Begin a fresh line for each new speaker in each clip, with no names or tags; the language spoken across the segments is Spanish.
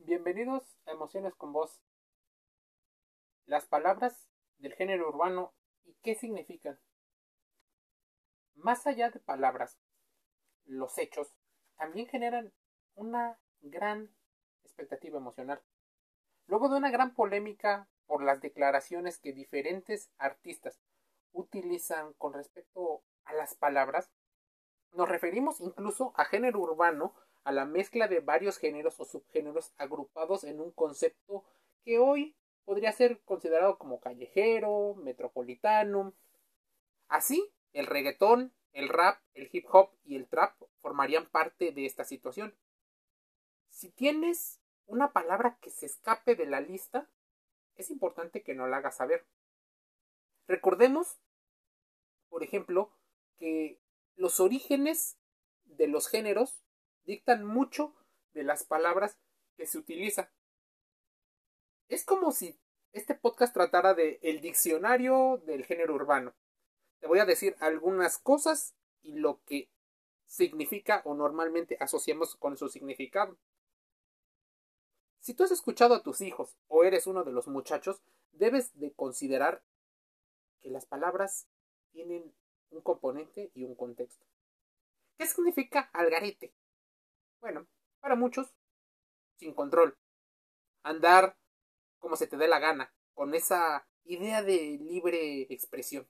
Bienvenidos a Emociones con Voz. Las palabras del género urbano y qué significan. Más allá de palabras, los hechos también generan una gran expectativa emocional. Luego de una gran polémica por las declaraciones que diferentes artistas utilizan con respecto a las palabras, nos referimos incluso a género urbano a la mezcla de varios géneros o subgéneros agrupados en un concepto que hoy podría ser considerado como callejero, metropolitano. Así, el reggaetón, el rap, el hip hop y el trap formarían parte de esta situación. Si tienes una palabra que se escape de la lista, es importante que no la hagas saber. Recordemos, por ejemplo, que los orígenes de los géneros dictan mucho de las palabras que se utilizan. Es como si este podcast tratara de el diccionario del género urbano. Te voy a decir algunas cosas y lo que significa o normalmente asociamos con su significado. Si tú has escuchado a tus hijos o eres uno de los muchachos, debes de considerar que las palabras tienen un componente y un contexto. ¿Qué significa algarete? Bueno, para muchos, sin control. Andar como se te dé la gana, con esa idea de libre expresión.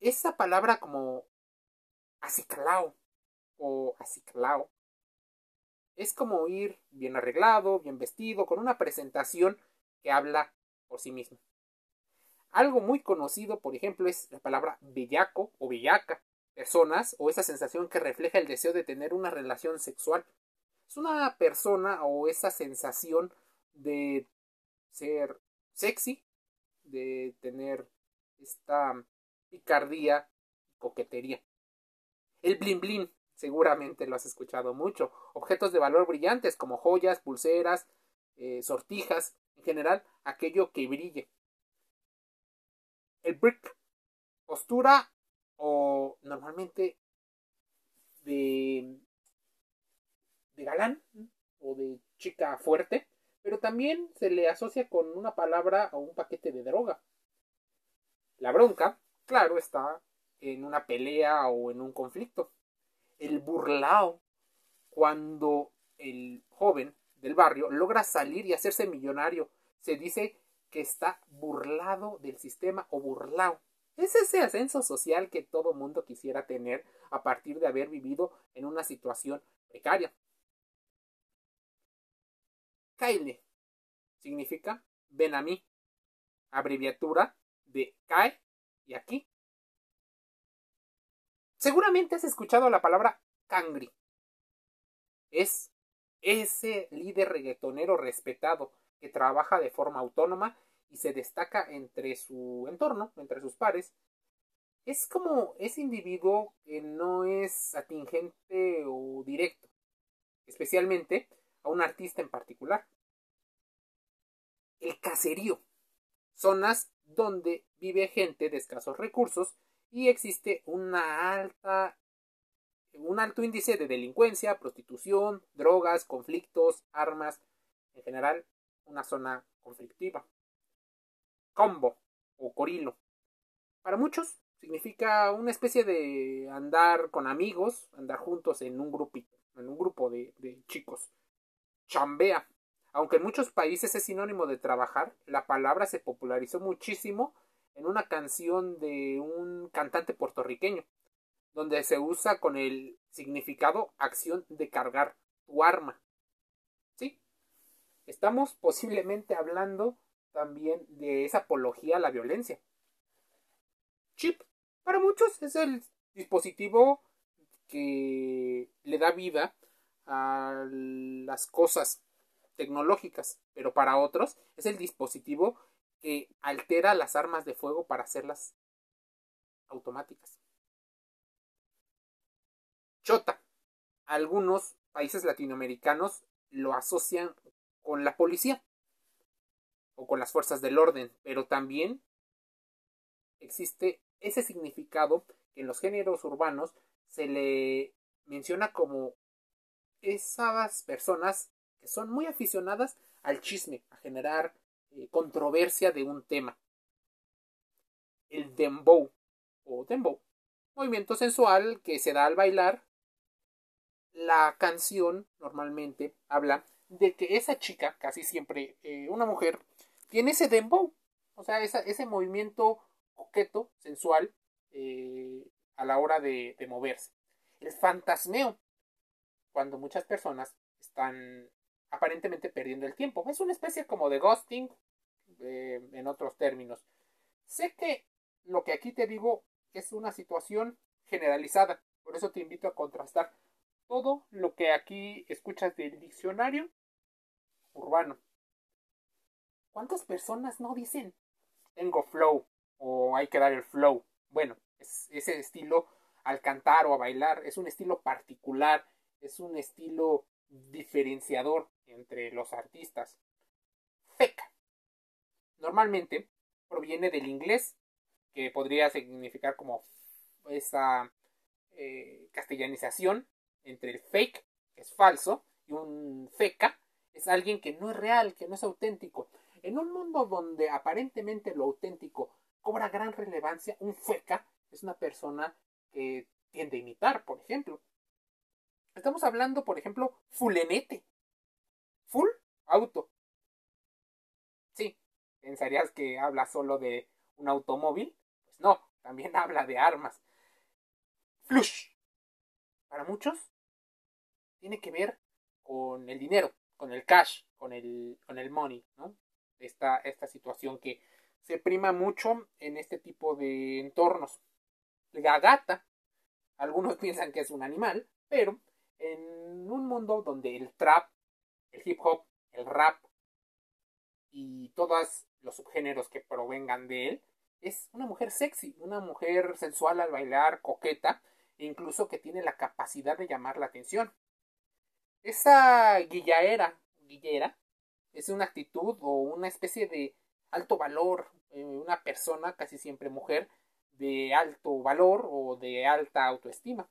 Esa palabra como aciclao o aciclao es como ir bien arreglado, bien vestido, con una presentación que habla por sí mismo. Algo muy conocido, por ejemplo, es la palabra bellaco o bellaca, personas o esa sensación que refleja el deseo de tener una relación sexual. Es una persona o esa sensación de ser sexy, de tener esta picardía, coquetería. El blin blin, seguramente lo has escuchado mucho. Objetos de valor brillantes como joyas, pulseras, eh, sortijas, en general aquello que brille. El brick, postura o normalmente de, de galán o de chica fuerte, pero también se le asocia con una palabra o un paquete de droga. La bronca, claro, está en una pelea o en un conflicto. El burlao, cuando el joven del barrio logra salir y hacerse millonario, se dice que está burlado del sistema o burlao. Es ese ascenso social que todo mundo quisiera tener a partir de haber vivido en una situación precaria. Kyle significa ven a mí, abreviatura de cae y aquí. Seguramente has escuchado la palabra cangri. Es ese líder reggaetonero respetado que trabaja de forma autónoma y se destaca entre su entorno, entre sus pares, es como ese individuo que no es atingente o directo, especialmente a un artista en particular. El caserío, zonas donde vive gente de escasos recursos y existe una alta un alto índice de delincuencia, prostitución, drogas, conflictos, armas, en general una zona conflictiva combo o corilo. Para muchos significa una especie de andar con amigos, andar juntos en un grupito, en un grupo de, de chicos. Chambea. Aunque en muchos países es sinónimo de trabajar, la palabra se popularizó muchísimo en una canción de un cantante puertorriqueño, donde se usa con el significado acción de cargar tu arma. ¿Sí? Estamos posiblemente hablando también de esa apología a la violencia. Chip, para muchos, es el dispositivo que le da vida a las cosas tecnológicas, pero para otros es el dispositivo que altera las armas de fuego para hacerlas automáticas. Chota. Algunos países latinoamericanos lo asocian con la policía o con las fuerzas del orden, pero también existe ese significado que en los géneros urbanos se le menciona como esas personas que son muy aficionadas al chisme, a generar eh, controversia de un tema. El dembow o dembow, movimiento sensual que se da al bailar. La canción normalmente habla de que esa chica, casi siempre eh, una mujer, tiene ese dembow, o sea, ese movimiento coqueto, sensual, eh, a la hora de, moverse. El fantasmeo, cuando muchas personas están aparentemente perdiendo el tiempo. Es una especie como de ghosting, eh, en otros términos. Sé que lo que aquí te digo es una situación generalizada, por eso te invito a contrastar todo lo que aquí escuchas del diccionario urbano. ¿Cuántas personas no dicen tengo flow o hay que dar el flow? Bueno, es ese estilo al cantar o a bailar es un estilo particular, es un estilo diferenciador entre los artistas. Feca. Normalmente proviene del inglés, que podría significar como esa eh, castellanización entre el fake, que es falso, y un feca, es alguien que no es real, que no es auténtico. En un mundo donde aparentemente lo auténtico cobra gran relevancia, un feca es una persona que tiende a imitar, por ejemplo. Estamos hablando, por ejemplo, fulenete. Full auto. Sí, pensarías que habla solo de un automóvil. Pues no, también habla de armas. Flush. Para muchos, tiene que ver con el dinero con el cash, con el, con el money, ¿no? Esta, esta situación que se prima mucho en este tipo de entornos. La gata, algunos piensan que es un animal, pero en un mundo donde el trap, el hip hop, el rap y todos los subgéneros que provengan de él, es una mujer sexy, una mujer sensual al bailar, coqueta, e incluso que tiene la capacidad de llamar la atención. Esa guillaera, guillera, es una actitud o una especie de alto valor, eh, una persona, casi siempre mujer, de alto valor o de alta autoestima.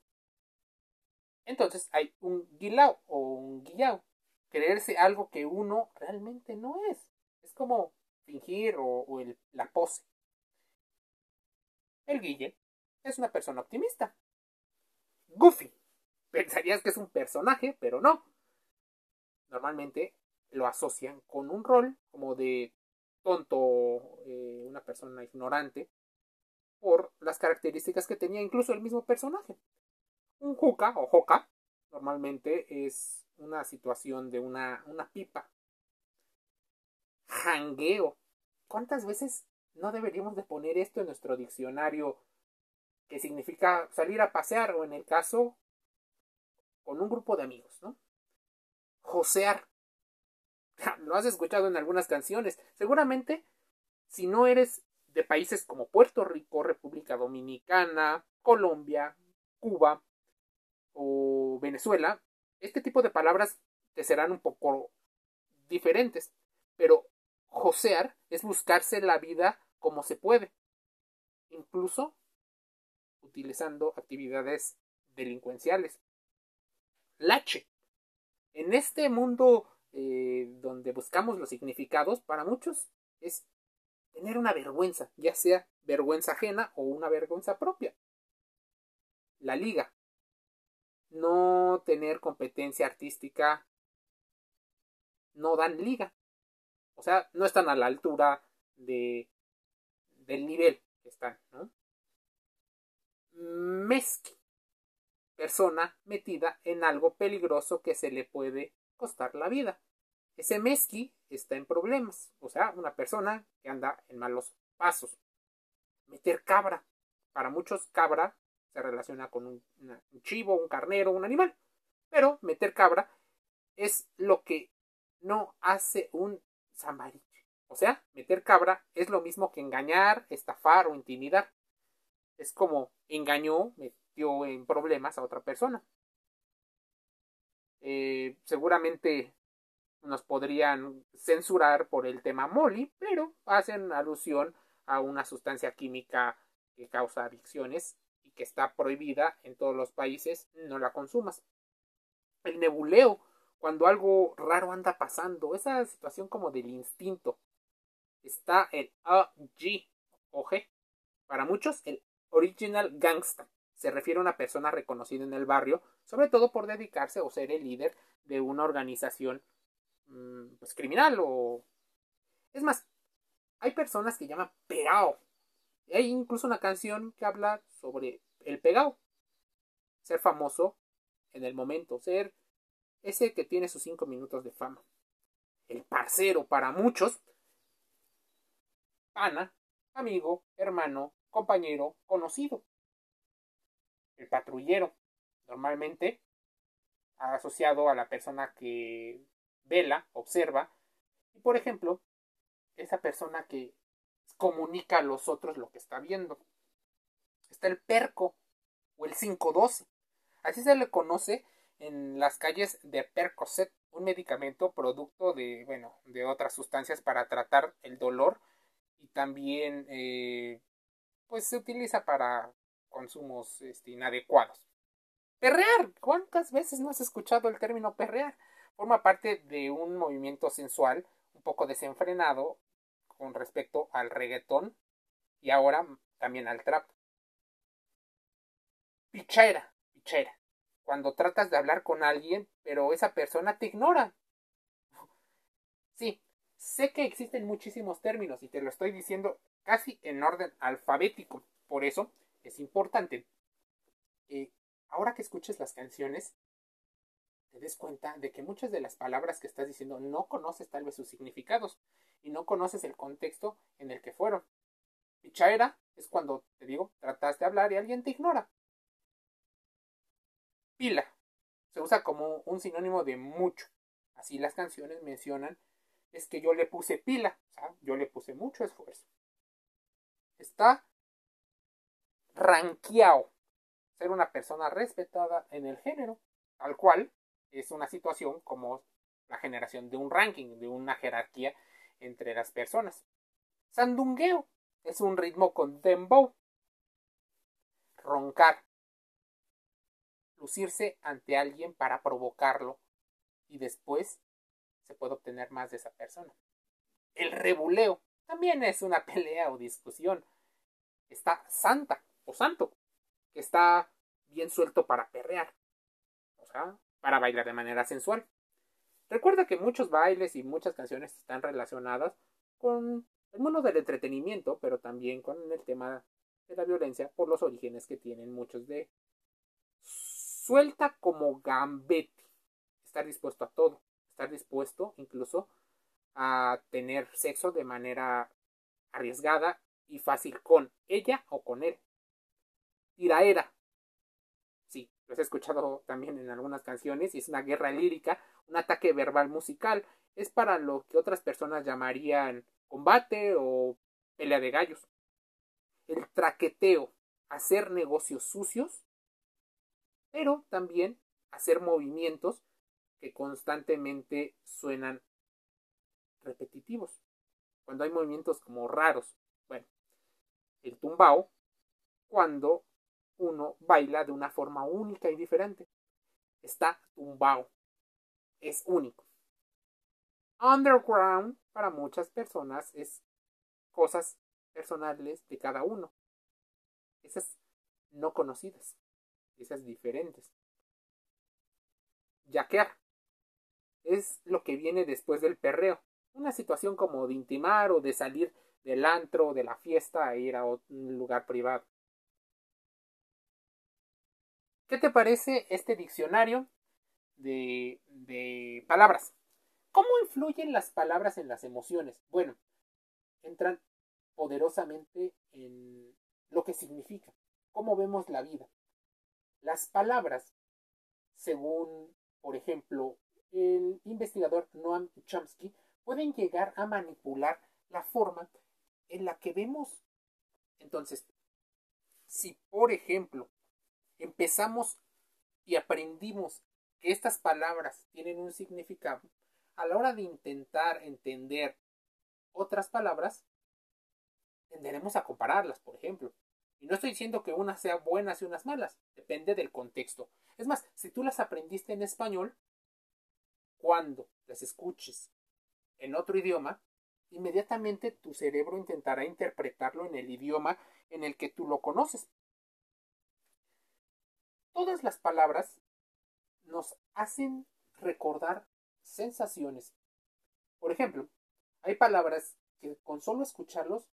Entonces hay un guilao o un guillao, creerse algo que uno realmente no es. Es como fingir o, la pose. El guille es una persona optimista. Goofy Pensarías que es un personaje, pero no. Normalmente lo asocian con un rol como de tonto, eh, una persona ignorante, por las características que tenía incluso el mismo personaje. Un juca o joca normalmente es una situación de una, una pipa. Jangueo. ¿Cuántas veces no deberíamos de poner esto en nuestro diccionario que significa salir a pasear o en el caso con un grupo de amigos, ¿no? Josear. Lo has escuchado en algunas canciones. Seguramente, si no eres de países como Puerto Rico, República Dominicana, Colombia, Cuba o Venezuela, este tipo de palabras te serán un poco diferentes. Pero josear es buscarse la vida como se puede, incluso utilizando actividades delincuenciales lache. En este mundo eh, donde buscamos los significados, para muchos es tener una vergüenza, ya sea vergüenza ajena o una vergüenza propia. La liga. No tener competencia artística. No dan liga. O sea, no están a la altura de, del nivel que están, ¿no? Persona metida en algo peligroso que se le puede costar la vida. Ese mezqui está en problemas, o sea, una persona que anda en malos pasos. Meter cabra. Para muchos cabra se relaciona con un, chivo, un carnero, un animal. Pero meter cabra es lo que no hace un zambariche. O sea, meter cabra es lo mismo que engañar, estafar o intimidar. Es como engañó, en problemas a otra persona. Eh, seguramente nos podrían censurar por el tema Molly, pero hacen alusión a una sustancia química que causa adicciones y que está prohibida en todos los países, no la consumas. El nebuleo, cuando algo raro anda pasando, esa situación como del instinto. Está el OG o. Para muchos, el Original Gangsta se refiere a una persona reconocida en el barrio, sobre todo por dedicarse o ser el líder de una organización mm, pues, criminal o... Es más, hay personas que llaman pegao. Hay incluso una canción que habla sobre el pegao. Ser famoso en el momento, ser ese que tiene sus cinco minutos de fama. El parcero para muchos. Pana, amigo, hermano, compañero, conocido. El patrullero, normalmente asociado a la persona que vela, observa, y por ejemplo, esa persona que comunica a los otros lo que está viendo. Está el perco o el 512. Así se le conoce en las calles de Percocet, un medicamento producto de, bueno, de otras sustancias para tratar el dolor y también eh, pues se utiliza para consumos este, inadecuados. Perrear. ¿Cuántas veces no has escuchado el término perrear? Forma parte de un movimiento sensual un poco desenfrenado con respecto al reggaetón y ahora también al trap. Pichera, pichera. Cuando tratas de hablar con alguien, pero esa persona te ignora. Sí, sé que existen muchísimos términos y te lo estoy diciendo casi en orden alfabético. Por eso es importante que ahora que escuches las canciones te des cuenta de que muchas de las palabras que estás diciendo no conoces tal vez sus significados y no conoces el contexto en el que fueron. Pichaera es cuando, te digo, tratas de hablar y alguien te ignora. Pila se usa como un sinónimo de mucho. Así las canciones mencionan es que yo le puse pila, o sea, yo le puse mucho esfuerzo. Está ranqueado, ser una persona respetada en el género, al cual es una situación como la generación de un ranking, de una jerarquía entre las personas. Sandungueo es un ritmo con dembow. Roncar. Lucirse ante alguien para provocarlo y después se puede obtener más de esa persona. El rebuleo también es una pelea o discusión. Está santa o santo, que está bien suelto para perrear. O sea, para bailar de manera sensual. Recuerda que muchos bailes y muchas canciones están relacionadas con el mundo del entretenimiento, pero también con el tema de la violencia por los orígenes que tienen muchos de suelta como gambete, estar dispuesto a todo, estar dispuesto incluso a tener sexo de manera arriesgada y fácil con ella o con él. Tiraera. Sí, lo he escuchado también en algunas canciones y es una guerra lírica un ataque verbal musical. Es para lo que otras personas llamarían combate o pelea de gallos. El traqueteo, hacer negocios sucios, pero también hacer movimientos que constantemente suenan repetitivos. Cuando hay movimientos como raros. Bueno, el tumbao, cuando uno baila de una forma única y diferente. Está tumbao es único. Underground para muchas personas es cosas personales de cada uno. Esas no conocidas, esas diferentes. Yaquear es lo que viene después del perreo. Una situación como de intimar o de salir del antro, de la fiesta e ir a un lugar privado. ¿Qué te parece este diccionario de, palabras. ¿Cómo influyen las palabras en las emociones? Bueno, entran poderosamente en lo que significa, cómo vemos la vida. Las palabras, según, por ejemplo, el investigador Noam Chomsky, pueden llegar a manipular la forma en la que vemos. Entonces, si, por ejemplo, empezamos y aprendimos que estas palabras tienen un significado, a la hora de intentar entender otras palabras, tenderemos a compararlas, por ejemplo. Y no estoy diciendo que unas sean buenas y unas malas, depende del contexto. Es más, si tú las aprendiste en español, cuando las escuches en otro idioma, inmediatamente tu cerebro intentará interpretarlo en el idioma en el que tú lo conoces. Todas las palabras nos hacen recordar sensaciones. Por ejemplo, hay palabras que con solo escucharlos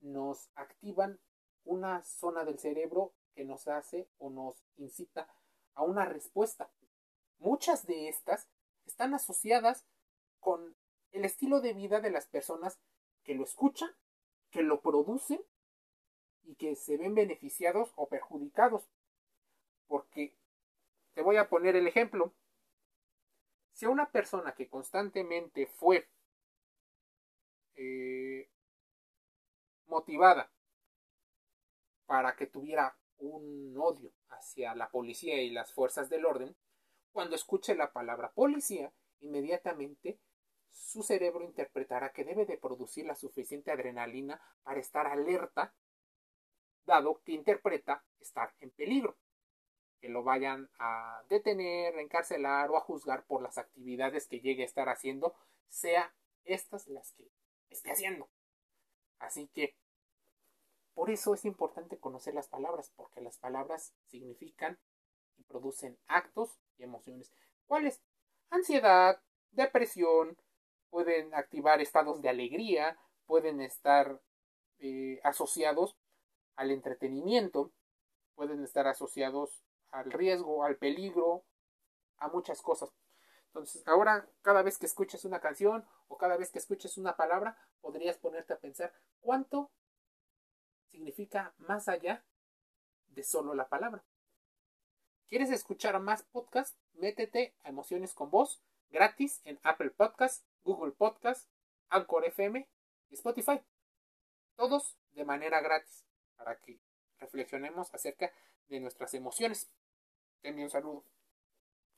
nos activan una zona del cerebro que nos hace o nos incita a una respuesta. Muchas de estas están asociadas con el estilo de vida de las personas que lo escuchan, que lo producen y que se ven beneficiados o perjudicados. Porque te voy a poner el ejemplo. Si a una persona que constantemente fue eh, motivada para que tuviera un odio hacia la policía y las fuerzas del orden, cuando escuche la palabra policía, inmediatamente su cerebro interpretará que debe de producir la suficiente adrenalina para estar alerta, dado que interpreta estar en peligro, vayan a detener, encarcelar o a juzgar por las actividades que llegue a estar haciendo, sea estas las que esté haciendo. Así que por eso es importante conocer las palabras, porque las palabras significan y producen actos y emociones. ¿Cuáles? Ansiedad, depresión, pueden activar estados de alegría, pueden estar eh, asociados al entretenimiento, pueden estar asociados al riesgo, al peligro, a muchas cosas. Entonces, ahora cada vez que escuches una canción o cada vez que escuches una palabra, podrías ponerte a pensar cuánto significa más allá de solo la palabra. ¿Quieres escuchar más podcasts? Métete a Emociones con Voz gratis en Apple Podcasts, Google Podcasts, Anchor FM y Spotify. Todos de manera gratis para que reflexionemos acerca de nuestras emociones. Te un saludo.